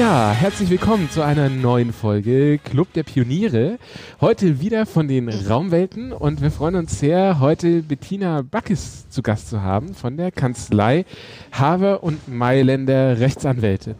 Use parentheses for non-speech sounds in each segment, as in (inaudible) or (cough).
Ja, herzlich willkommen zu einer neuen Folge Club der Pioniere. Heute wieder von den Raumwelten und wir freuen uns sehr, heute Bettina Backes zu Gast zu haben von der Kanzlei Haver und Mailänder Rechtsanwälte.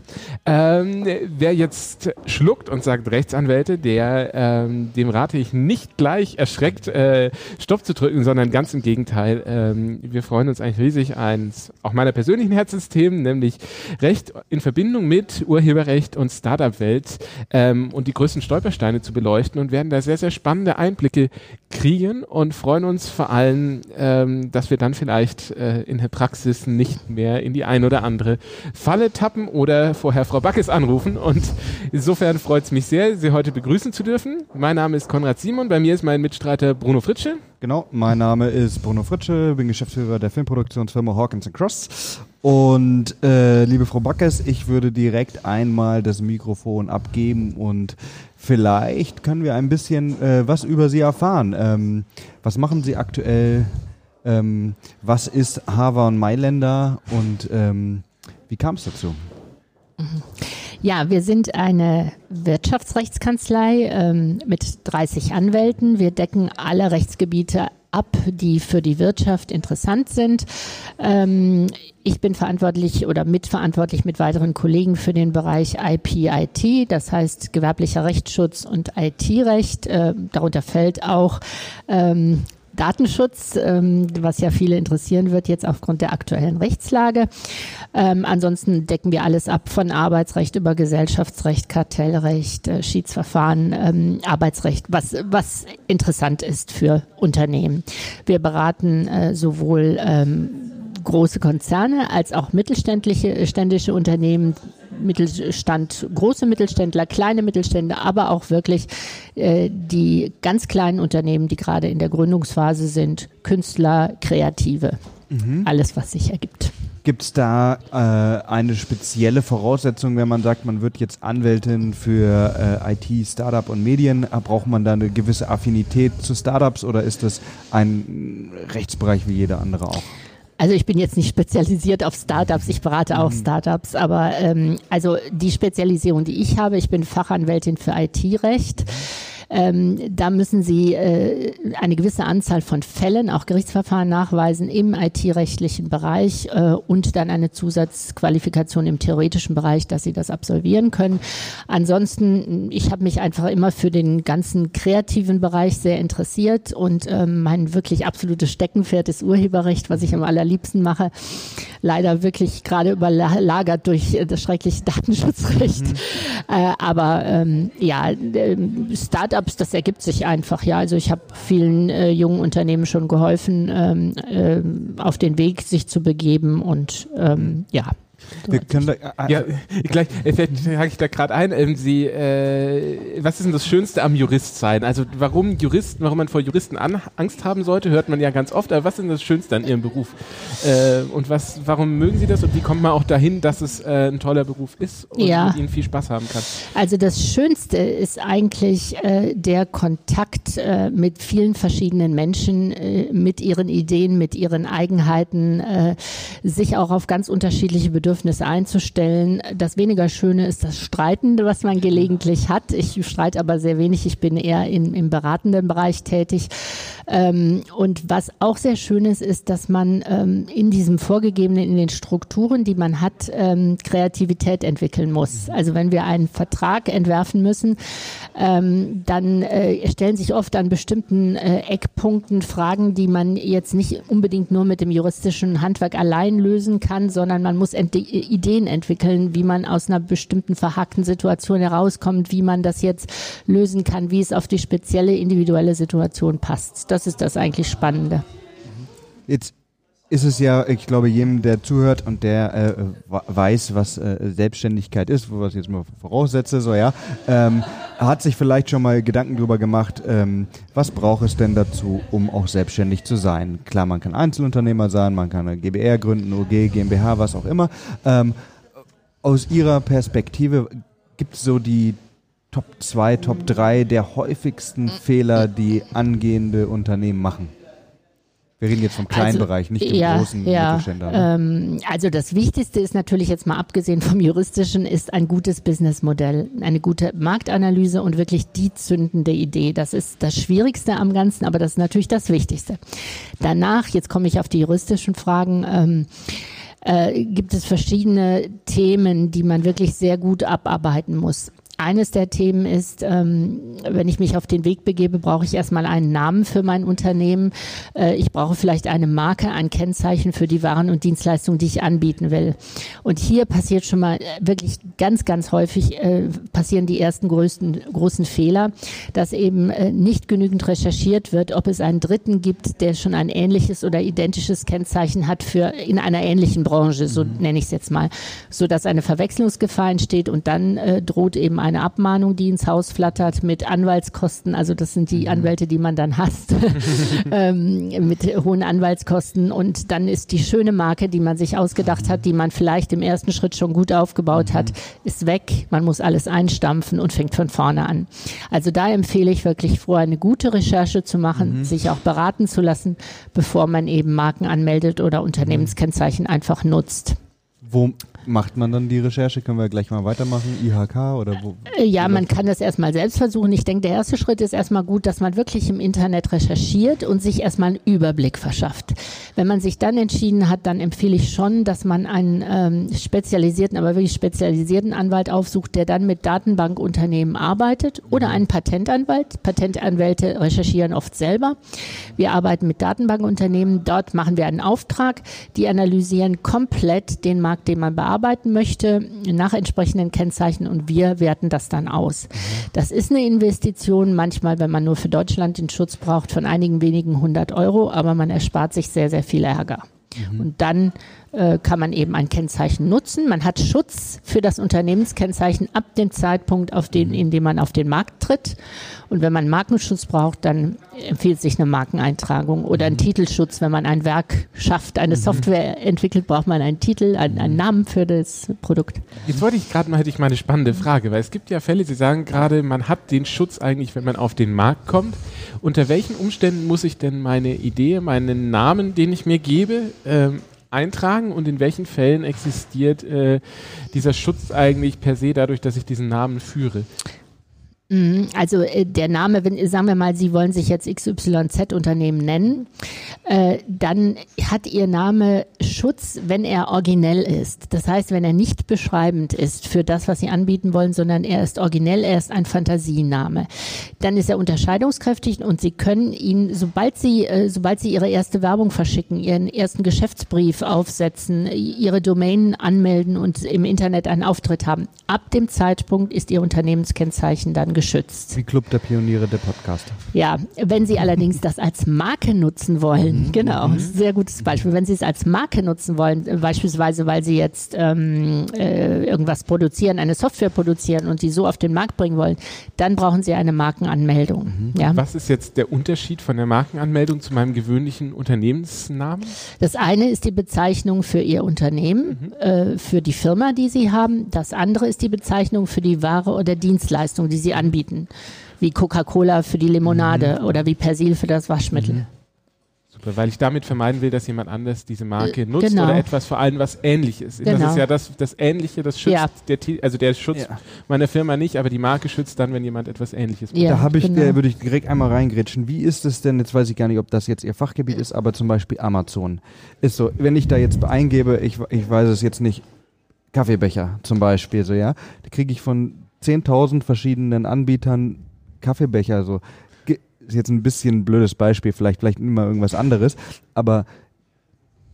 Ähm, wer jetzt schluckt und sagt Rechtsanwälte, der ähm, dem rate ich nicht gleich erschreckt äh, Stopp zu drücken, sondern ganz im Gegenteil. Ähm, wir freuen uns eigentlich riesig eins auch meiner persönlichen Herzensthemen, nämlich Recht in Verbindung mit Urheberrecht Urheberrecht und Startup-Welt ähm, und die größten Stolpersteine zu beleuchten und werden da sehr, sehr spannende Einblicke kriegen und freuen uns vor allem, ähm, dass wir dann vielleicht äh, in der Praxis nicht mehr in die ein oder andere Falle tappen oder vorher Frau Backes anrufen. Und insofern freut es mich sehr, Sie heute begrüßen zu dürfen. Mein Name ist Konrad Simon, bei mir ist mein Mitstreiter Bruno Fritsche. Genau, mein Name ist Bruno Fritsche, bin Geschäftsführer der Filmproduktionsfirma Hawkins Cross. Und äh, liebe Frau Backes, ich würde direkt einmal das Mikrofon abgeben und vielleicht können wir ein bisschen äh, was über Sie erfahren. Ähm, was machen Sie aktuell? Ähm, was ist Hava und Mailänder und ähm, wie kam es dazu? Ja, wir sind eine Wirtschaftsrechtskanzlei ähm, mit 30 Anwälten. Wir decken alle Rechtsgebiete ab, die für die Wirtschaft interessant sind. Ähm, ich bin verantwortlich oder mitverantwortlich mit weiteren Kollegen für den Bereich IP-IT, das heißt gewerblicher Rechtsschutz und IT-Recht. Äh, darunter fällt auch ähm, Datenschutz, ähm, was ja viele interessieren wird jetzt aufgrund der aktuellen Rechtslage. Ähm, ansonsten decken wir alles ab von Arbeitsrecht über Gesellschaftsrecht, Kartellrecht, äh, Schiedsverfahren, ähm, Arbeitsrecht, was, was interessant ist für Unternehmen. Wir beraten äh, sowohl ähm, große Konzerne als auch mittelständische äh, ständische Unternehmen, Mittelstand, große Mittelständler, kleine Mittelstände, aber auch wirklich äh, die ganz kleinen Unternehmen, die gerade in der Gründungsphase sind, Künstler, Kreative, mhm. alles, was sich ergibt. Gibt es da äh, eine spezielle Voraussetzung, wenn man sagt, man wird jetzt Anwältin für äh, IT, Startup und Medien? Braucht man da eine gewisse Affinität zu Startups oder ist das ein Rechtsbereich wie jeder andere auch? Also ich bin jetzt nicht spezialisiert auf Startups, ich berate auch mhm. Startups, aber ähm, also die Spezialisierung, die ich habe, ich bin Fachanwältin für IT-Recht. Ähm, da müssen Sie äh, eine gewisse Anzahl von Fällen, auch Gerichtsverfahren nachweisen im IT-rechtlichen Bereich äh, und dann eine Zusatzqualifikation im theoretischen Bereich, dass Sie das absolvieren können. Ansonsten, ich habe mich einfach immer für den ganzen kreativen Bereich sehr interessiert und ähm, mein wirklich absolutes Steckenpferd ist Urheberrecht, was ich am allerliebsten mache. Leider wirklich gerade überlagert durch das schreckliche Datenschutzrecht. Mhm. Äh, aber ähm, ja, ähm, Startup Startups, das ergibt sich einfach. Ja, also ich habe vielen äh, jungen Unternehmen schon geholfen, ähm, äh, auf den Weg sich zu begeben und ähm, ja, wir können da, äh, ja, gleich, äh, vielleicht hake ich da gerade ein. Ähm, Sie, äh, was ist denn das Schönste am Jurist sein? Also warum Juristen, warum man vor Juristen an, Angst haben sollte, hört man ja ganz oft. Aber was ist denn das Schönste an Ihrem Beruf? Äh, und was, warum mögen Sie das und wie kommt man auch dahin, dass es äh, ein toller Beruf ist und ja. mit Ihnen viel Spaß haben kann? Also das Schönste ist eigentlich äh, der Kontakt äh, mit vielen verschiedenen Menschen, äh, mit ihren Ideen, mit ihren Eigenheiten, äh, sich auch auf ganz unterschiedliche Bedürfnisse Bedürfnis einzustellen. Das weniger Schöne ist das Streitende, was man gelegentlich hat. Ich streite aber sehr wenig. Ich bin eher in, im beratenden Bereich tätig. Ähm, und was auch sehr schön ist, ist, dass man ähm, in diesem vorgegebenen, in den Strukturen, die man hat, ähm, Kreativität entwickeln muss. Also wenn wir einen Vertrag entwerfen müssen, ähm, dann äh, stellen sich oft an bestimmten äh, Eckpunkten Fragen, die man jetzt nicht unbedingt nur mit dem juristischen Handwerk allein lösen kann, sondern man muss Ideen entwickeln, wie man aus einer bestimmten verhackten Situation herauskommt, wie man das jetzt lösen kann, wie es auf die spezielle individuelle Situation passt. Das ist das eigentlich Spannende. Jetzt ist es ja, ich glaube, jedem, der zuhört und der äh, weiß, was äh, Selbstständigkeit ist, wo ich jetzt mal voraussetze, so ja, ähm, hat sich vielleicht schon mal Gedanken darüber gemacht, ähm, was braucht es denn dazu, um auch selbstständig zu sein? Klar, man kann Einzelunternehmer sein, man kann eine GBR gründen, OG, GmbH, was auch immer. Ähm, aus Ihrer Perspektive gibt es so die Top 2, Top 3 der häufigsten Fehler, die angehende Unternehmen machen? Wir reden jetzt vom kleinen Also, Bereich, nicht dem ja, großen ja, Mittelständler. Ne? Ähm, also das Wichtigste ist natürlich jetzt mal abgesehen vom juristischen, ist ein gutes Businessmodell, eine gute Marktanalyse und wirklich die zündende Idee. Das ist das Schwierigste am Ganzen, aber das ist natürlich das Wichtigste. Danach, jetzt komme ich auf die juristischen Fragen. Ähm, äh, gibt es verschiedene Themen, die man wirklich sehr gut abarbeiten muss. Eines der Themen ist, ähm, wenn ich mich auf den Weg begebe, brauche ich erstmal einen Namen für mein Unternehmen. Äh, ich brauche vielleicht eine Marke, ein Kennzeichen für die Waren und Dienstleistungen, die ich anbieten will. Und hier passiert schon mal äh, wirklich ganz, ganz häufig äh, passieren die ersten größten, großen Fehler, dass eben nicht genügend recherchiert wird, ob es einen Dritten gibt, der schon ein ähnliches oder identisches Kennzeichen hat für in einer ähnlichen Branche, so nenne ich es jetzt mal, so dass eine Verwechslungsgefahr entsteht und dann droht eben eine Abmahnung, die ins Haus flattert mit Anwaltskosten. Also das sind die Anwälte, die man dann hasst, (laughs) ähm, mit hohen Anwaltskosten. Und dann ist die schöne Marke, die man sich ausgedacht hat, die man vielleicht im ersten Schritt schon gut aufgebaut hat, ist weg. Man muss alles einstampfen und fängt von vorne an. Also da empfehle ich wirklich vorher eine gute Recherche zu machen, sich auch beraten zu lassen, bevor man eben Marken anmeldet oder Unternehmenskennzeichen einfach nutzt. Wo macht man dann die Recherche? Können wir gleich mal weitermachen? IHK oder wo? Äh, Ja, man kann das erstmal selbst versuchen. Ich denke, der erste Schritt ist erstmal gut, dass man wirklich im Internet recherchiert und sich erstmal einen Überblick verschafft. Wenn man sich dann entschieden hat, dann empfehle ich schon, dass man einen ähm, spezialisierten, aber wirklich spezialisierten Anwalt aufsucht, der dann mit Datenbankunternehmen arbeitet oder einen Patentanwalt. Patentanwälte recherchieren oft selber. Wir arbeiten mit Datenbankunternehmen. Dort machen wir einen Auftrag. Die analysieren komplett den Markt, den man bearbeiten möchte, nach entsprechenden Kennzeichen und wir werten das dann aus. Das ist eine Investition, manchmal, wenn man nur für Deutschland den Schutz braucht, von einigen wenigen hundert Euro, aber man erspart sich sehr, sehr viel Ärger. Und dann äh, kann man eben ein Kennzeichen nutzen. Man hat Schutz für das Unternehmenskennzeichen ab dem Zeitpunkt, auf den, in dem man auf den Markt tritt. Und wenn man Markenschutz braucht, dann empfiehlt sich eine Markeneintragung oder ein Titelschutz. Wenn man ein Werk schafft, eine Software entwickelt, braucht man einen Titel, einen, einen Namen für das Produkt. Jetzt wollte ich gerade mal, hätte ich mal eine spannende Frage, weil es gibt ja Fälle, Sie sagen gerade, man hat den Schutz eigentlich, wenn man auf den Markt kommt. Unter welchen Umständen muss ich denn meine Idee, meinen Namen, den ich mir gebe, ähm, eintragen und in welchen Fällen existiert äh, dieser Schutz eigentlich per se dadurch, dass ich diesen Namen führe? Mhm, Also äh, der Name, wenn sagen wir mal, Sie wollen sich jetzt XYZ-Unternehmen nennen, äh, dann hat Ihr Name Schutz, wenn er originell ist. Das heißt, wenn er nicht beschreibend ist für das, was Sie anbieten wollen, sondern er ist originell, er ist ein Fantasiename. Dann ist er unterscheidungskräftig und Sie können ihn, sobald Sie, äh, sobald Sie Ihre erste Werbung verschicken, Ihren ersten Geschäftsbrief aufsetzen, Ihre Domain anmelden und im Internet einen Auftritt haben, ab dem Zeitpunkt ist Ihr Unternehmenskennzeichen dann geschützt. Wie Club der Pioniere, der Podcast. Ja, wenn Sie allerdings das als Marke nutzen wollen, genau, sehr gutes Beispiel. Wenn Sie es als Marke nutzen wollen, beispielsweise weil Sie jetzt ähm, äh, irgendwas produzieren, eine Software produzieren und die so auf den Markt bringen wollen, dann brauchen Sie eine Markenanmeldung. Ja. Was ist jetzt der Unterschied von der Markenanmeldung zu meinem gewöhnlichen Unternehmensnamen? Das eine ist die Bezeichnung für Ihr Unternehmen, äh, für die Firma, die Sie haben. Das andere ist die Bezeichnung für die Ware oder Dienstleistung, die Sie anbieten. Wie Coca-Cola für die Limonade oder wie Persil für das Waschmittel. Super, weil ich damit vermeiden will, dass jemand anders diese Marke nutzt genau. oder etwas vor allem was ähnliches. Das Genau. ist ja das, das Ähnliche, das schützt Ja. der also der Schutz Ja. meiner Firma nicht, aber die Marke schützt dann, wenn jemand etwas ähnliches macht. Ja, da habe ich, genau. äh, würde ich direkt einmal reingrätschen. Wie ist es denn, jetzt weiß ich gar nicht, ob das jetzt Ihr Fachgebiet ist, aber zum Beispiel Amazon. Ist so, wenn ich da jetzt eingebe, ich, ich weiß es jetzt nicht, Kaffeebecher zum Beispiel, so ja, da kriege ich von 10.000 verschiedenen Anbietern Kaffeebecher, so. Ge- Ist jetzt ein bisschen ein blödes Beispiel, vielleicht, vielleicht immer irgendwas anderes, aber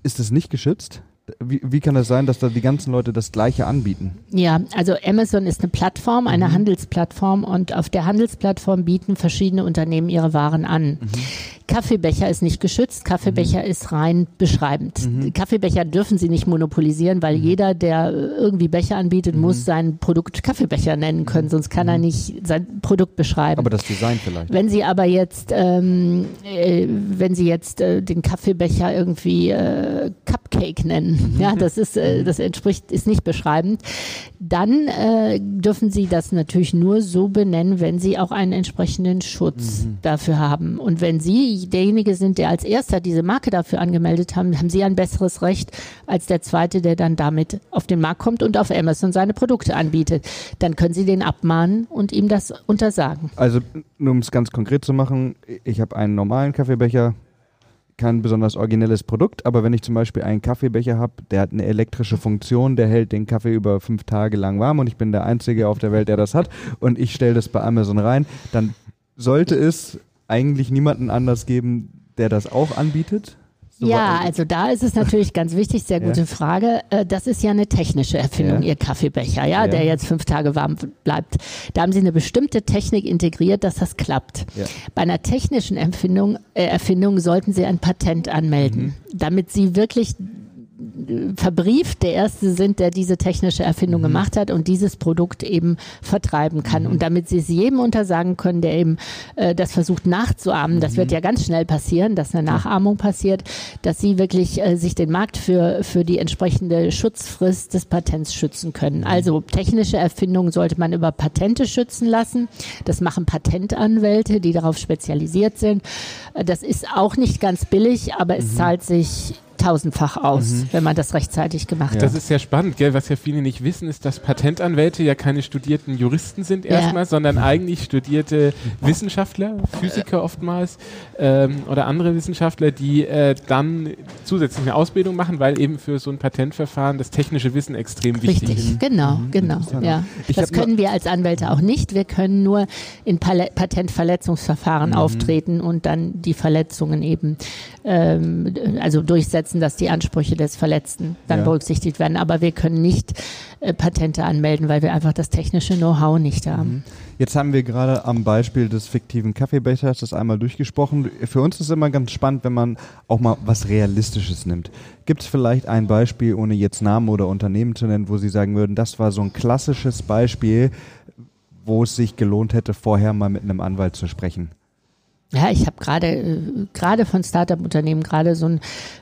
ist es nicht geschützt? Wie, wie kann das sein, dass da die ganzen Leute das Gleiche anbieten? Ja, also Amazon ist eine Plattform, eine Handelsplattform und auf der Handelsplattform bieten verschiedene Unternehmen ihre Waren an. Kaffeebecher ist nicht geschützt, Kaffeebecher ist rein beschreibend. Kaffeebecher dürfen sie nicht monopolisieren, weil jeder, der irgendwie Becher anbietet, muss sein Produkt Kaffeebecher nennen können, sonst kann er nicht sein Produkt beschreiben. Aber das Design vielleicht. Wenn Sie aber jetzt, ähm, äh, wenn Sie jetzt äh, den Kaffeebecher irgendwie äh, Cup Cupcake nennen. Ja, das ist, äh, das entspricht, ist nicht beschreibend. Dann äh, dürfen Sie das natürlich nur so benennen, wenn Sie auch einen entsprechenden Schutz mhm. dafür haben. Und wenn Sie derjenige sind, der als erster diese Marke dafür angemeldet haben, haben Sie ein besseres Recht als der zweite, der dann damit auf den Markt kommt und auf Amazon seine Produkte anbietet. Dann können Sie den abmahnen und ihm das untersagen. Also, nur um es ganz konkret zu machen, ich habe einen normalen Kaffeebecher, kein besonders originelles Produkt, aber wenn ich zum Beispiel einen Kaffeebecher habe, der hat eine elektrische Funktion, der hält den Kaffee über fünf Tage lang warm und ich bin der Einzige auf der Welt, der das hat und ich stelle das bei Amazon rein, dann sollte es eigentlich niemanden anders geben, der das auch anbietet. So ja, also da ist es natürlich ganz wichtig, sehr (laughs) gute ja. Frage. Äh, das ist ja eine technische Erfindung, ja. Ihr Kaffeebecher, ja, ja, der jetzt fünf Tage warm bleibt. Da haben Sie eine bestimmte Technik integriert, dass das klappt. Bei einer technischen Erfindung, äh, Erfindung sollten Sie ein Patent anmelden, mhm. damit Sie wirklich verbrieft der Erste sind, der diese technische Erfindung mhm. gemacht hat und dieses Produkt eben vertreiben kann. Mhm. Und damit sie es jedem untersagen können, der eben äh, das versucht nachzuahmen, mhm. das wird mhm. ja ganz schnell passieren, dass eine Nachahmung passiert, dass sie wirklich äh, sich den Markt für, für die entsprechende Schutzfrist des Patents schützen können. Mhm. Also technische Erfindungen sollte man über Patente schützen lassen. Das machen Patentanwälte, die darauf spezialisiert sind. Äh, das ist auch nicht ganz billig, aber es mhm. zahlt sich tausendfach aus, mhm. wenn man das rechtzeitig gemacht ja. hat. Das ist sehr spannend, gell? was ja viele nicht wissen, ist, dass Patentanwälte ja keine studierten Juristen sind erstmal, ja. sondern (laughs) eigentlich studierte Wissenschaftler, Physiker oftmals ähm, oder andere Wissenschaftler, die äh, dann zusätzlich eine Ausbildung machen, weil eben für so ein Patentverfahren das technische Wissen extrem wichtig Richtig, ist. genau, mhm. genau. Ja. das können wir als Anwälte auch nicht. Wir können nur in Pal Patentverletzungsverfahren mhm. auftreten und dann die Verletzungen eben ähm, also durchsetzen setzen, dass die Ansprüche des Verletzten dann ja. berücksichtigt werden. Aber wir können nicht äh, Patente anmelden, weil wir einfach das technische Know-how nicht haben. Mhm. Jetzt haben wir gerade am Beispiel des fiktiven Kaffeebechers das einmal durchgesprochen. Für uns ist es immer ganz spannend, wenn man auch mal was Realistisches nimmt. Gibt es vielleicht ein Beispiel, ohne jetzt Namen oder Unternehmen zu nennen, wo Sie sagen würden, das war so ein klassisches Beispiel, wo es sich gelohnt hätte, vorher mal mit einem Anwalt zu sprechen? Ja, ich habe gerade äh, gerade von Startup-Unternehmen gerade so einen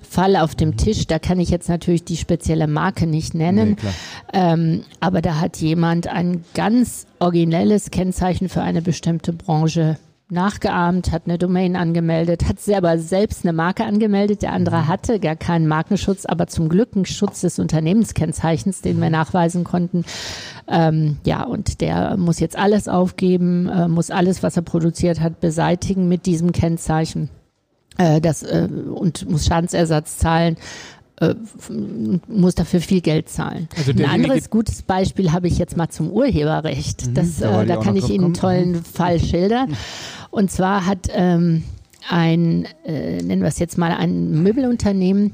Fall auf dem Tisch. Da kann ich jetzt natürlich die spezielle Marke nicht nennen, nee, ähm, aber da hat jemand ein ganz originelles Kennzeichen für eine bestimmte Branche nachgeahmt, hat eine Domain angemeldet, hat selber selbst eine Marke angemeldet. Der andere mhm. hatte gar keinen Markenschutz, aber zum Glück einen Schutz des Unternehmenskennzeichens, den wir nachweisen konnten. Ähm, ja, und der muss jetzt alles aufgeben, äh, muss alles, was er produziert hat, beseitigen mit diesem Kennzeichen. Äh, das, äh, und muss Schadensersatz zahlen äh, muss dafür viel Geld zahlen. Also ein anderes gutes Beispiel habe ich jetzt mal zum Urheberrecht. Mhm, das, äh, da kann ich Ihnen einen tollen mhm. Fall schildern. Und zwar hat ähm, ein, äh, nennen wir es jetzt mal, ein Möbelunternehmen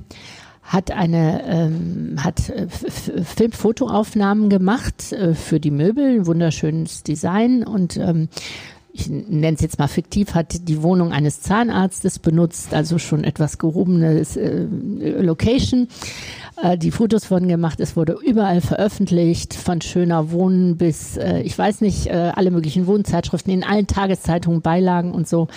hat eine ähm, hat äh, Filmfotoaufnahmen gemacht äh, für die Möbel, ein wunderschönes Design und ähm, ich nenne es jetzt mal fiktiv, hat die Wohnung eines Zahnarztes benutzt, also schon etwas gehobenes äh, Location. Äh, die Fotos wurden gemacht, es wurde überall veröffentlicht, von schöner Wohnen bis, äh, ich weiß nicht, äh, alle möglichen Wohnzeitschriften, in allen Tageszeitungen, Beilagen und so.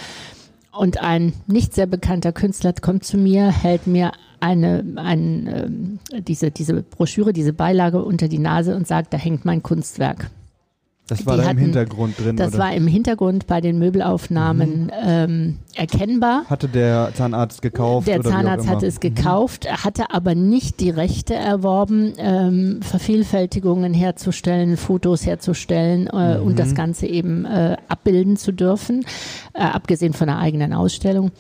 Und ein nicht sehr bekannter Künstler kommt zu mir, hält mir eine, ein, äh, diese, diese Broschüre, diese Beilage unter die Nase und sagt, da hängt mein Kunstwerk. Das war da hatten, im Hintergrund drin. Das oder? war im Hintergrund bei den Möbelaufnahmen mhm. ähm, erkennbar. Hatte der Zahnarzt gekauft? Der Zahnarzt hatte es mhm. gekauft, hatte aber nicht die Rechte erworben, ähm, Vervielfältigungen herzustellen, Fotos herzustellen äh, mhm. und das Ganze eben äh, abbilden zu dürfen, äh, abgesehen von der eigenen Ausstellung.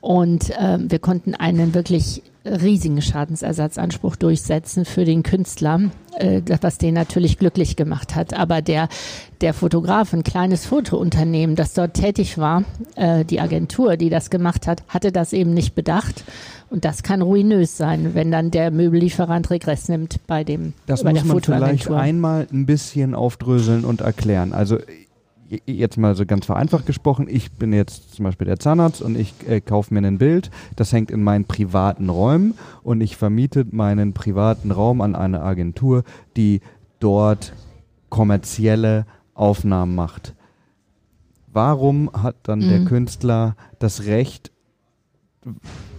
Und äh, wir konnten einen wirklich riesigen Schadensersatzanspruch durchsetzen für den Künstler, äh, was den natürlich glücklich gemacht hat. Aber der, der Fotograf, ein kleines Fotounternehmen, das dort tätig war, äh, die Agentur, die das gemacht hat, hatte das eben nicht bedacht. Und das kann ruinös sein, wenn dann der Möbellieferant Regress nimmt bei dem Das bei muss man vielleicht einmal ein bisschen aufdröseln und erklären. Also jetzt mal so ganz vereinfacht gesprochen, ich bin jetzt zum Beispiel der Zahnarzt und ich äh, kaufe mir ein Bild, das hängt in meinen privaten Räumen und ich vermiete meinen privaten Raum an eine Agentur, die dort kommerzielle Aufnahmen macht. Warum hat dann mhm. der Künstler das Recht,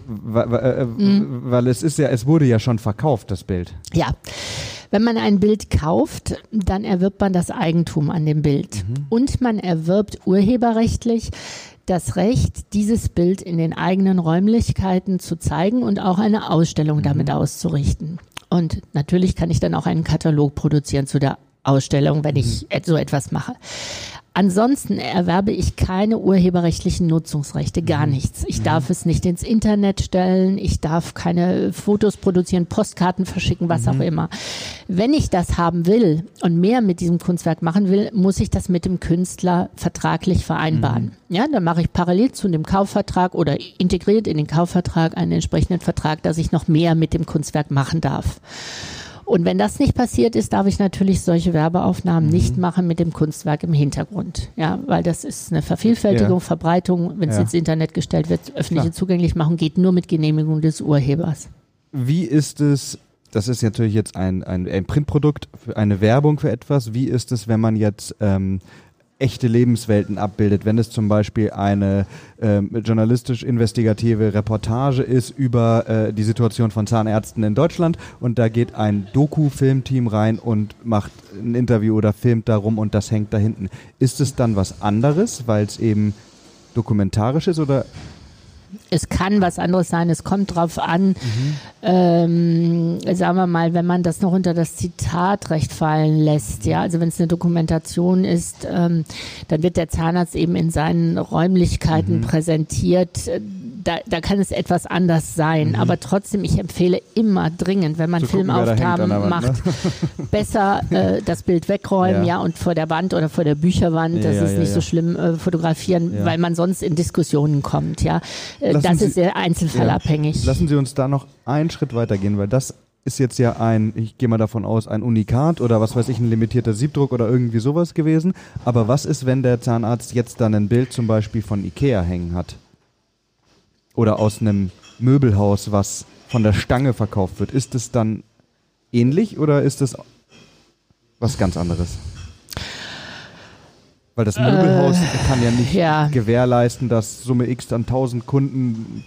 weil, äh, mhm. weil es ist ja, es wurde ja schon verkauft, das Bild. Ja. Wenn man ein Bild kauft, dann erwirbt man das Eigentum an dem Bild. Mhm. Und man erwirbt urheberrechtlich das Recht, dieses Bild in den eigenen Räumlichkeiten zu zeigen und auch eine Ausstellung mhm. damit auszurichten. Und natürlich kann ich dann auch einen Katalog produzieren zu der Ausstellung, wenn ich mhm. so etwas mache. Ansonsten erwerbe ich keine urheberrechtlichen Nutzungsrechte, gar mhm. nichts. Ich darf mhm. es nicht ins Internet stellen, ich darf keine Fotos produzieren, Postkarten verschicken, was mhm. auch immer. Wenn ich das haben will und mehr mit diesem Kunstwerk machen will, muss ich das mit dem Künstler vertraglich vereinbaren. Mhm. Ja, dann mache ich parallel zu dem Kaufvertrag oder integriert in den Kaufvertrag einen entsprechenden Vertrag, dass ich noch mehr mit dem Kunstwerk machen darf. Und wenn das nicht passiert ist, darf ich natürlich solche Werbeaufnahmen mhm. nicht machen mit dem Kunstwerk im Hintergrund. Ja, weil das ist eine Vervielfältigung, ja. Verbreitung, wenn es ja. ins Internet gestellt wird, öffentliche Klar. Zugänglichmachung geht nur mit Genehmigung des Urhebers. Wie ist es das ist natürlich jetzt ein, ein, ein Printprodukt, eine Werbung für etwas. Wie ist es, wenn man jetzt ähm, echte Lebenswelten abbildet, wenn es zum Beispiel eine ähm, journalistisch-investigative Reportage ist über äh, die Situation von Zahnärzten in Deutschland und da geht ein Doku-Filmteam rein und macht ein Interview oder filmt darum und das hängt da hinten. Ist es dann was anderes, weil es eben dokumentarisch ist oder es kann was anderes sein, es kommt drauf an, mhm. ähm, sagen wir mal, wenn man das noch unter das Zitatrecht fallen lässt, ja, also wenn es eine Dokumentation ist, ähm, dann wird der Zahnarzt eben in seinen Räumlichkeiten mhm. präsentiert da, da kann es etwas anders sein. Mhm. Aber trotzdem, ich empfehle immer dringend, wenn man Filmaufnahmen macht, ne? (laughs) besser äh, das Bild wegräumen, ja. ja. und vor der Wand oder vor der Bücherwand, ja, das ja, ist nicht so schlimm, äh, fotografieren, weil man sonst in Diskussionen kommt, ja. Äh, das Sie, ist sehr einzelfallabhängig. Lassen Sie uns da noch einen Schritt weitergehen, weil das ist jetzt ja ein, ich gehe mal davon aus, ein Unikat oder was weiß ich, ein limitierter Siebdruck oder irgendwie sowas gewesen. Aber was ist, wenn der Zahnarzt jetzt dann ein Bild zum Beispiel von Ikea hängen hat? Oder aus einem Möbelhaus, was von der Stange verkauft wird, ist es dann ähnlich oder ist es was ganz anderes? Weil das Möbelhaus äh, kann ja nicht ja. gewährleisten, dass Summe X dann 1000 Kunden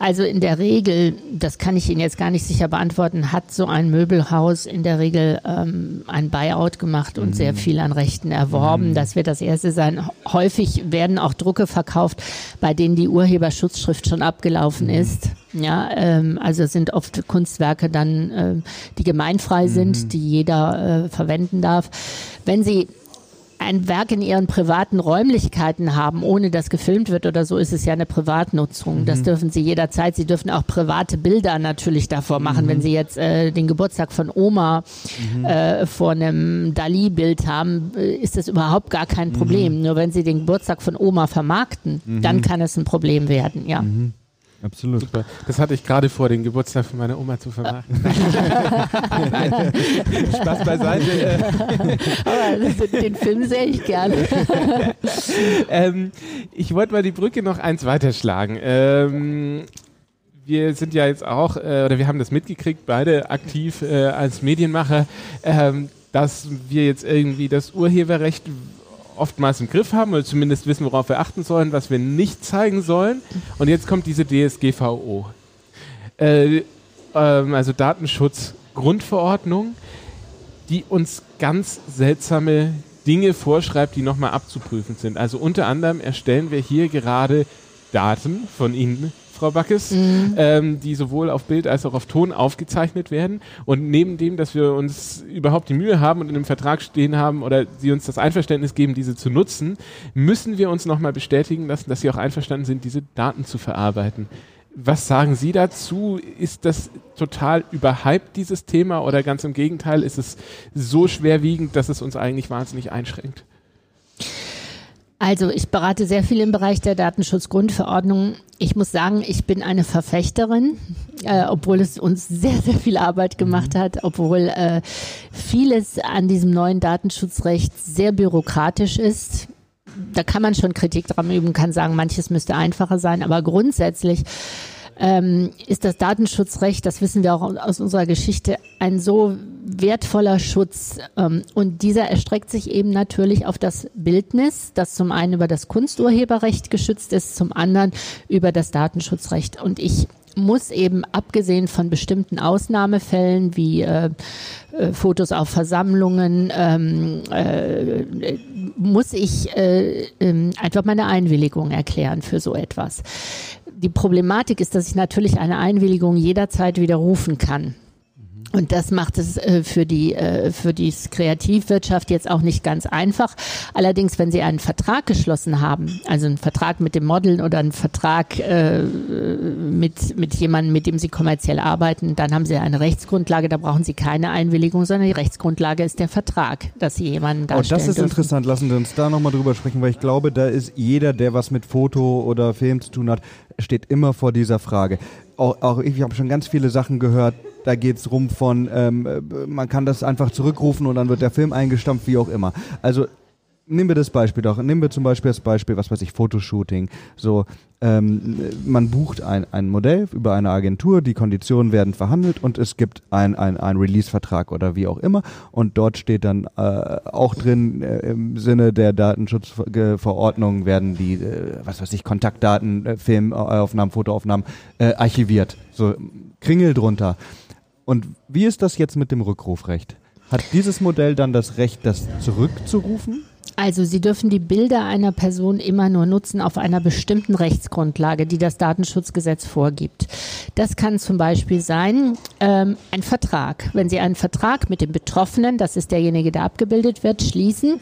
also in der Regel, das kann ich Ihnen jetzt gar nicht sicher beantworten, hat so ein Möbelhaus in der Regel ähm, ein Buyout gemacht und mhm. sehr viel an Rechten erworben. Mhm. Das wird das erste sein. Häufig werden auch Drucke verkauft, bei denen die Urheberschutzschrift schon abgelaufen mhm. ist. Ja, ähm, also sind oft Kunstwerke dann, äh, die gemeinfrei sind, mhm. die jeder äh, verwenden darf. Wenn Sie ein Werk in ihren privaten Räumlichkeiten haben, ohne dass gefilmt wird oder so, ist es ja eine Privatnutzung. Mhm. Das dürfen sie jederzeit. Sie dürfen auch private Bilder natürlich davor machen. Mhm. Wenn sie jetzt äh, den Geburtstag von Oma mhm. äh, vor einem Dali-Bild haben, äh, ist das überhaupt gar kein Problem. Mhm. Nur wenn sie den Geburtstag von Oma vermarkten, dann mhm. kann es ein Problem werden, ja. Absolut. Super. Das hatte ich gerade vor, den Geburtstag von meiner Oma zu vermachen. Nein, (laughs) Spaß beiseite. Aber den Film sehe ich gerne. (laughs) ähm, ich wollte mal die Brücke noch eins weiterschlagen. Ähm, wir sind ja jetzt auch, äh, oder wir haben das mitgekriegt, beide aktiv äh, als Medienmacher, ähm, dass wir jetzt irgendwie das Urheberrecht oftmals im Griff haben oder zumindest wissen, worauf wir achten sollen, was wir nicht zeigen sollen. Und jetzt kommt diese DSGVO. Äh, ähm, also Datenschutzgrundverordnung, die uns ganz seltsame Dinge vorschreibt, die nochmal abzuprüfen sind. Also unter anderem erstellen wir hier gerade Daten von Ihnen Frau Backes, mhm. ähm, die sowohl auf Bild als auch auf Ton aufgezeichnet werden. Und neben dem, dass wir uns überhaupt die Mühe haben und in einem Vertrag stehen haben oder sie uns das Einverständnis geben, diese zu nutzen, müssen wir uns nochmal bestätigen lassen, dass sie auch einverstanden sind, diese Daten zu verarbeiten. Was sagen Sie dazu? Ist das total überhyped, dieses Thema, oder ganz im Gegenteil, ist es so schwerwiegend, dass es uns eigentlich wahnsinnig einschränkt? Also ich berate sehr viel im Bereich der Datenschutzgrundverordnung. Ich muss sagen, ich bin eine Verfechterin, äh, obwohl es uns sehr, sehr viel Arbeit gemacht hat, obwohl äh, vieles an diesem neuen Datenschutzrecht sehr bürokratisch ist. Da kann man schon Kritik dran üben, kann sagen, manches müsste einfacher sein, aber grundsätzlich ähm, ist das Datenschutzrecht, das wissen wir auch aus unserer Geschichte, ein so wertvoller Schutz. Ähm, und dieser erstreckt sich eben natürlich auf das Bildnis, das zum einen über das Kunsturheberrecht geschützt ist, zum anderen über das Datenschutzrecht. Und ich muss eben abgesehen von bestimmten Ausnahmefällen wie äh, äh, Fotos auf Versammlungen, ähm, äh, muss ich äh, äh, einfach meine Einwilligung erklären für so etwas. Die Problematik ist, dass ich natürlich eine Einwilligung jederzeit widerrufen kann. Und das macht es äh, für die äh, für die Kreativwirtschaft jetzt auch nicht ganz einfach. Allerdings, wenn Sie einen Vertrag geschlossen haben, also einen Vertrag mit dem Model oder einen Vertrag äh, mit mit jemandem, mit dem Sie kommerziell arbeiten, dann haben Sie eine Rechtsgrundlage. Da brauchen Sie keine Einwilligung, sondern die Rechtsgrundlage ist der Vertrag, dass Sie jemanden darstellen Oh, das ist dürfen. interessant. Lassen Sie uns da nochmal drüber sprechen, weil ich glaube, da ist jeder, der was mit Foto oder Film zu tun hat, steht immer vor dieser Frage. Auch, auch ich habe schon ganz viele Sachen gehört, da geht's rum von, ähm, äh, man kann das einfach zurückrufen und dann wird der Film eingestampft, wie auch immer. Also nehmen wir das Beispiel doch. Nehmen wir zum Beispiel das Beispiel, was weiß ich, Fotoshooting. So, ähm, man bucht ein, ein Modell über eine Agentur, die Konditionen werden verhandelt und es gibt ein, ein, ein Release-Vertrag oder wie auch immer. Und dort steht dann äh, auch drin, äh, im Sinne der Datenschutzverordnung werden die, äh, was weiß ich, Kontaktdaten, äh, Filmaufnahmen, Fotoaufnahmen äh, archiviert. So, Kringel drunter. Und wie ist das jetzt mit dem Rückrufrecht? Hat dieses Modell dann das Recht, das zurückzurufen? Also Sie dürfen die Bilder einer Person immer nur nutzen auf einer bestimmten Rechtsgrundlage, die das Datenschutzgesetz vorgibt. Das kann zum Beispiel sein ähm, ein Vertrag. Wenn Sie einen Vertrag mit dem Betroffenen, das ist derjenige, der abgebildet wird, schließen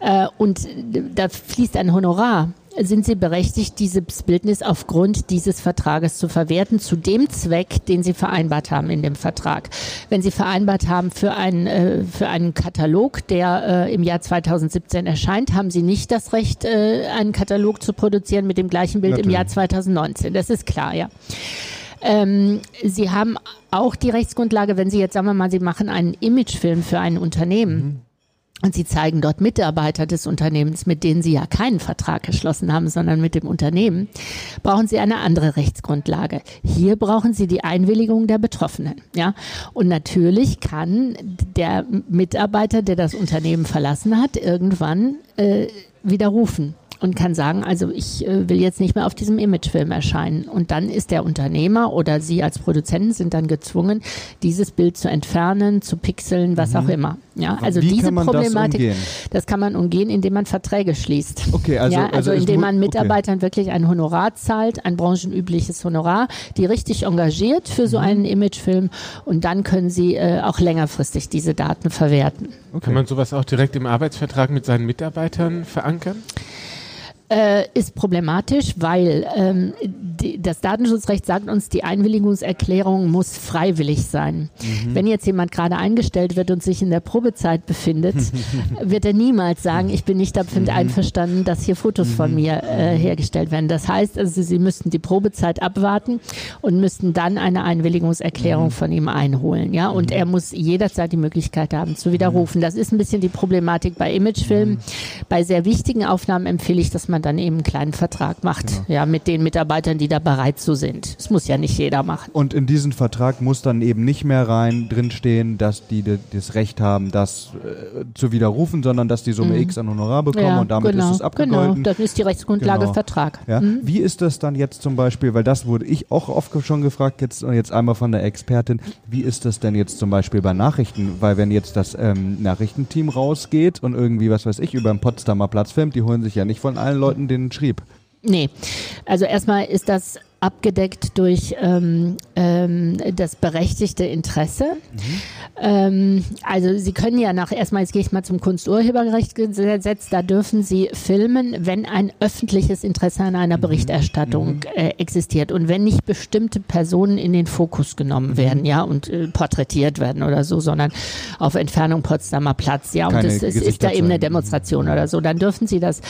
äh, und da fließt ein Honorar sind Sie berechtigt, dieses Bildnis aufgrund dieses Vertrages zu verwerten, zu dem Zweck, den Sie vereinbart haben in dem Vertrag. Wenn Sie vereinbart haben für einen, äh, für einen Katalog, der äh, im Jahr 2017 erscheint, haben Sie nicht das Recht, äh, einen Katalog zu produzieren mit dem gleichen Bild im Natürlich. Jahr 2019. Das ist klar, ja. Ähm, Sie haben auch die Rechtsgrundlage, wenn Sie jetzt, sagen wir mal, Sie machen einen Imagefilm für ein Unternehmen. Und Sie zeigen dort Mitarbeiter des Unternehmens, mit denen Sie ja keinen Vertrag geschlossen haben, sondern mit dem Unternehmen, brauchen Sie eine andere Rechtsgrundlage. Hier brauchen Sie die Einwilligung der Betroffenen. Ja? Und natürlich kann der Mitarbeiter, der das Unternehmen verlassen hat, irgendwann äh, widerrufen und kann sagen, also ich äh, will jetzt nicht mehr auf diesem Imagefilm erscheinen. Und dann ist der Unternehmer oder Sie als Produzenten sind dann gezwungen, dieses Bild zu entfernen, zu pixeln, was auch immer. Ja, also Mhm. Wie diese kann man das Problematik, umgehen? das kann man umgehen, indem man Verträge schließt. Okay, also- ja, also also indem man okay. Mitarbeitern wirklich ein Honorar zahlt, ein branchenübliches Honorar, die richtig engagiert für Mhm. so einen Imagefilm und dann können sie äh, auch längerfristig diese Daten verwerten. Kann man sowas auch direkt im Arbeitsvertrag mit seinen Mitarbeitern verankern? Äh, ist problematisch, weil ähm, die, das Datenschutzrecht sagt uns, die Einwilligungserklärung muss freiwillig sein. Wenn jetzt jemand gerade eingestellt wird und sich in der Probezeit befindet, (laughs) wird er niemals sagen, ich bin nicht damit einverstanden, dass hier Fotos von mir äh, hergestellt werden. Das heißt also, Sie müssten die Probezeit abwarten und müssten dann eine Einwilligungserklärung von ihm einholen. Ja, und er muss jederzeit die Möglichkeit haben zu widerrufen. Das ist ein bisschen die Problematik bei Imagefilmen. Bei sehr wichtigen Aufnahmen empfehle ich, dass man dann eben einen kleinen Vertrag macht, ja, mit den Mitarbeitern, die da bereit zu sind. Das muss ja nicht jeder machen. Und in diesen Vertrag muss dann eben nicht mehr rein drinstehen, dass die das Recht haben, das äh, zu widerrufen, sondern dass die Summe X an Honorar bekommen und damit genau, ist es abgegolten. Genau, das ist die Rechtsgrundlage Genau. Vertrag. Ja. Mhm. Wie ist das dann jetzt zum Beispiel, weil das wurde ich auch oft schon gefragt, jetzt, und jetzt einmal von der Expertin, wie ist das denn jetzt zum Beispiel bei Nachrichten? Weil wenn jetzt das ähm, Nachrichtenteam rausgeht und irgendwie, was weiß ich, über den Potsdamer Platz filmt, die holen sich ja nicht von allen Leuten den Schrieb. Nee, also erstmal ist das abgedeckt durch ähm, ähm, das berechtigte Interesse. Ähm, also Sie können ja nach, erstmal, jetzt gehe ich mal zum Kunsturheberrechtsgesetz, da dürfen Sie filmen, wenn ein öffentliches Interesse an einer Berichterstattung äh, existiert und wenn nicht bestimmte Personen in den Fokus genommen werden, ja, und äh, porträtiert werden oder so, sondern auf Entfernung Potsdamer Platz, ja, und Keine es, es ist da eben eine. Demonstration oder so, dann dürfen Sie das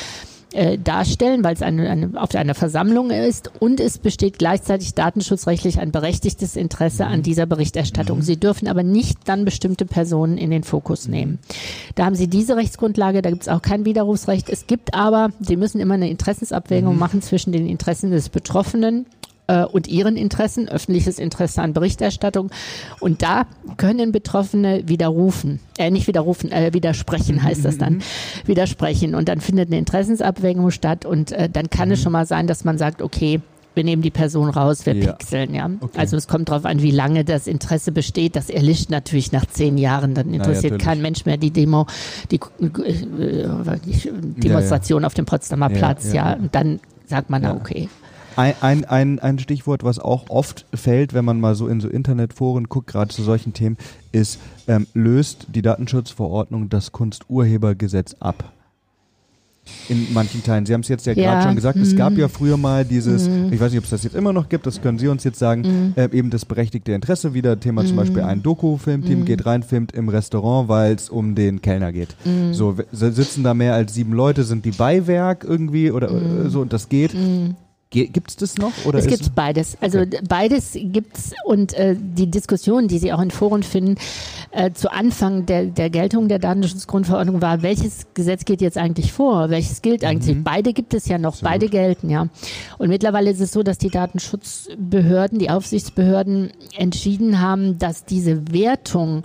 äh, darstellen, weil es eine, eine, auf einer Versammlung ist und es besteht gleichzeitig datenschutzrechtlich ein berechtigtes Interesse an dieser Berichterstattung. Sie dürfen aber nicht dann bestimmte Personen in den Fokus nehmen. Da haben Sie diese Rechtsgrundlage, da gibt es auch kein Widerrufsrecht. Es gibt aber, Sie müssen immer eine Interessensabwägung machen zwischen den Interessen des Betroffenen äh, und ihren Interessen, öffentliches Interesse an Berichterstattung. Und da können Betroffene widerrufen, äh, nicht widerrufen, äh, widersprechen heißt das dann, widersprechen. Und dann findet eine Interessensabwägung statt und äh, dann kann es schon mal sein, dass man sagt, okay, wir nehmen die Person raus, wir Ja. pixeln, ja. Okay. Also es kommt darauf an, wie lange das Interesse besteht. Das erlischt natürlich nach zehn Jahren. Dann interessiert natürlich. kein Mensch mehr die Demo, die, äh, die Demonstration auf dem Potsdamer Ja, Platz, ja, ja. ja. Und dann sagt man, Ja. na okay. Ein, ein, ein, ein Stichwort, was auch oft fällt, wenn man mal so in so Internetforen guckt, gerade zu solchen Themen, ist, ähm, löst die Datenschutzverordnung das Kunsturhebergesetz ab? In manchen Teilen. Sie haben es jetzt ja, Ja, gerade schon gesagt, es mhm. gab ja früher mal dieses, ich weiß nicht, ob es das jetzt immer noch gibt, das können Sie uns jetzt sagen, äh, eben das berechtigte Interesse, wieder Thema zum Beispiel ein Doku-Filmteam geht rein, filmt im Restaurant, weil es um den Kellner geht. So, sitzen da mehr als sieben Leute, sind die Beiwerk irgendwie oder äh, so und das geht. Gibt es das noch? Oder Es gibt beides. Also beides gibt's und äh, die Diskussion, die Sie auch in Foren finden, äh, zu Anfang der, der Geltung der Datenschutzgrundverordnung war, welches Gesetz geht jetzt eigentlich vor? Welches gilt eigentlich? Beide gibt es ja noch, beide gelten, ja. Und mittlerweile ist es so, dass die Datenschutzbehörden, die Aufsichtsbehörden entschieden haben, dass diese Wertung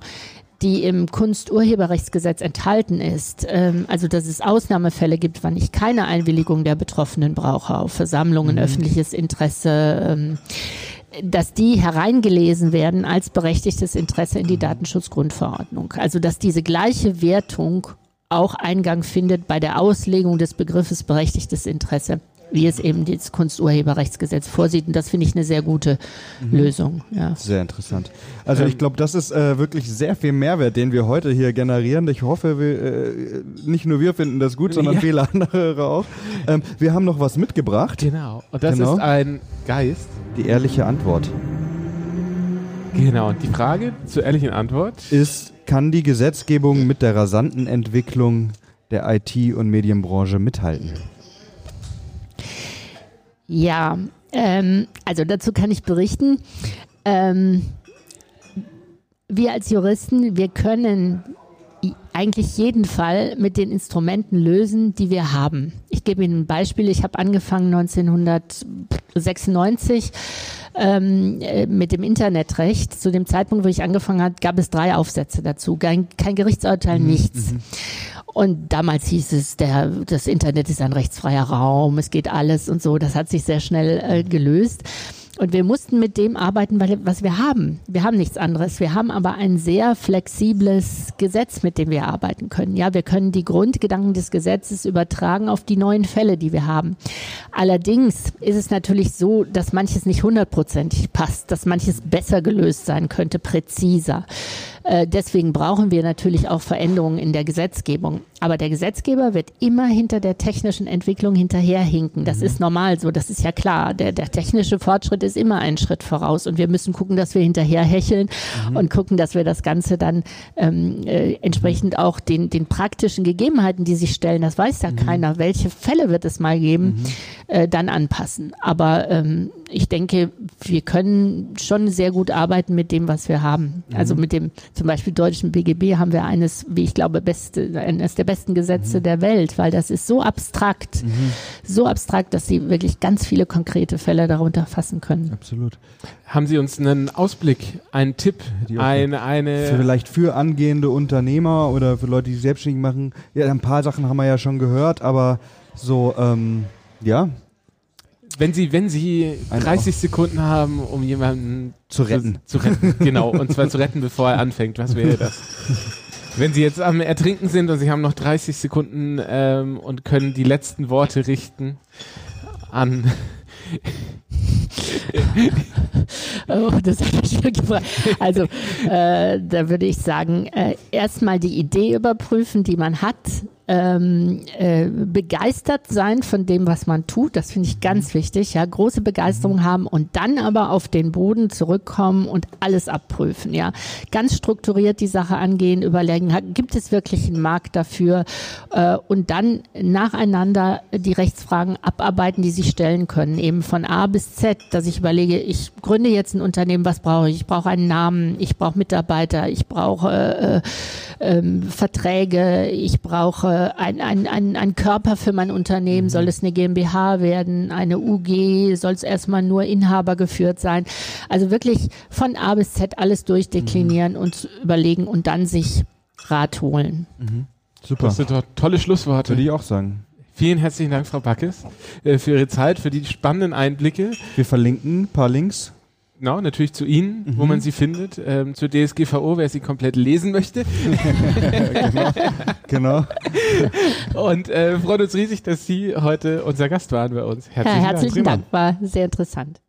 die im Kunsturheberrechtsgesetz enthalten ist, ähm, also dass es Ausnahmefälle gibt, wann ich keine Einwilligung der Betroffenen brauche auf Versammlungen, öffentliches Interesse, ähm, dass die hereingelesen werden als berechtigtes Interesse in die Datenschutzgrundverordnung. Also dass diese gleiche Wertung auch Eingang findet bei der Auslegung des Begriffes berechtigtes Interesse, wie es eben das Kunsturheberrechtsgesetz vorsieht. Und das finde ich eine sehr gute Lösung. Ja. Sehr interessant. Also ich glaube, das ist äh, wirklich sehr viel Mehrwert, den wir heute hier generieren. Ich hoffe, wir, äh, nicht nur wir finden das gut, sondern Ja. viele andere auch. Ähm, wir haben noch was mitgebracht. Genau. Und das Genau. ist ein Geist. Die ehrliche Antwort Genau. Und die Frage zur ehrlichen Antwort. ist, kann die Gesetzgebung mit der rasanten Entwicklung der IT- und Medienbranche mithalten? Ja, ähm, also dazu kann ich berichten. Ähm, wir als Juristen, wir können eigentlich jeden Fall mit den Instrumenten lösen, die wir haben. Ich gebe Ihnen ein Beispiel. Ich habe angefangen 1996 ähm, äh, mit dem Internetrecht. Zu dem Zeitpunkt, wo ich angefangen habe, gab es drei Aufsätze dazu. Kein, kein Gerichtsurteil, nichts. Und damals hieß es, der, das Internet ist ein rechtsfreier Raum, es geht alles und so. Das hat sich sehr schnell äh, gelöst. Und wir mussten mit dem arbeiten, was wir haben. Wir haben nichts anderes. Wir haben aber ein sehr flexibles Gesetz, mit dem wir arbeiten können. Ja, wir können die Grundgedanken des Gesetzes übertragen auf die neuen Fälle, die wir haben. Allerdings ist es natürlich so, dass manches nicht hundertprozentig passt, dass manches besser gelöst sein könnte, präziser. Äh, deswegen brauchen wir natürlich auch Veränderungen in der Gesetzgebung. Aber der Gesetzgeber wird immer hinter der technischen Entwicklung hinterherhinken. Das ist normal so, das ist ja klar. Der, der technische Fortschritt ist immer einen Schritt voraus und wir müssen gucken, dass wir hinterherhecheln und gucken, dass wir das Ganze dann ähm, äh, entsprechend auch den, den praktischen Gegebenheiten, die sich stellen, das weiß ja keiner, welche Fälle wird es mal geben, äh, dann anpassen. Aber ähm, ich denke, wir können schon sehr gut arbeiten mit dem, was wir haben. Also mit dem zum Beispiel deutschen BGB haben wir eines, wie ich glaube, beste, eines der besten Gesetze der Welt, weil das ist so abstrakt, so abstrakt, dass sie wirklich ganz viele konkrete Fälle darunter fassen können. Absolut. Haben Sie uns einen Ausblick, einen Tipp, Die eine. Vielleicht für angehende Unternehmer oder für Leute, die selbstständig machen. Ja, ein paar Sachen haben wir ja schon gehört, aber so, ähm, ja, Wenn Sie, wenn Sie Ein 30 Sekunden haben, um jemanden zu retten. Zu, zu retten, genau. Und zwar zu retten, bevor er anfängt. Was wäre das? (laughs) Wenn Sie jetzt am Ertrinken sind und Sie haben noch 30 Sekunden ähm, und können die letzten Worte richten an. (laughs) Oh, das hat mich schon gefragt. Also, äh, da würde ich sagen, äh, erstmal die Idee überprüfen, die man hat. Ähm, äh, begeistert sein von dem, was man tut, das finde ich ganz wichtig. Ja, große Begeisterung haben und dann aber auf den Boden zurückkommen und alles abprüfen. Ja, ganz strukturiert die Sache angehen, überlegen, gibt es wirklich einen Markt dafür äh, und dann nacheinander die Rechtsfragen abarbeiten, die sich stellen können, eben von A bis Z, dass ich überlege, ich gründe jetzt ein Unternehmen, was brauche ich? Ich brauche einen Namen, ich brauche Mitarbeiter, ich brauche äh, ähm, Verträge, ich brauche ein, ein, ein, ein Körper für mein Unternehmen, soll es eine GmbH werden, eine UG, soll es erstmal nur Inhaber geführt sein. Also wirklich von A bis Z alles durchdeklinieren und überlegen und dann sich Rat holen. Super. Das sind doch tolle Schlussworte. Würde ich auch sagen. Vielen herzlichen Dank, Frau Backes, äh, für Ihre Zeit, für die spannenden Einblicke. Wir verlinken ein paar Links. Genau, natürlich zu Ihnen, wo man sie findet, ähm, zur DSGVO, wer sie komplett lesen möchte. (laughs) Genau. Und äh, freuen uns riesig, dass Sie heute unser Gast waren bei uns. Ja, herzlichen Dank, war sehr interessant.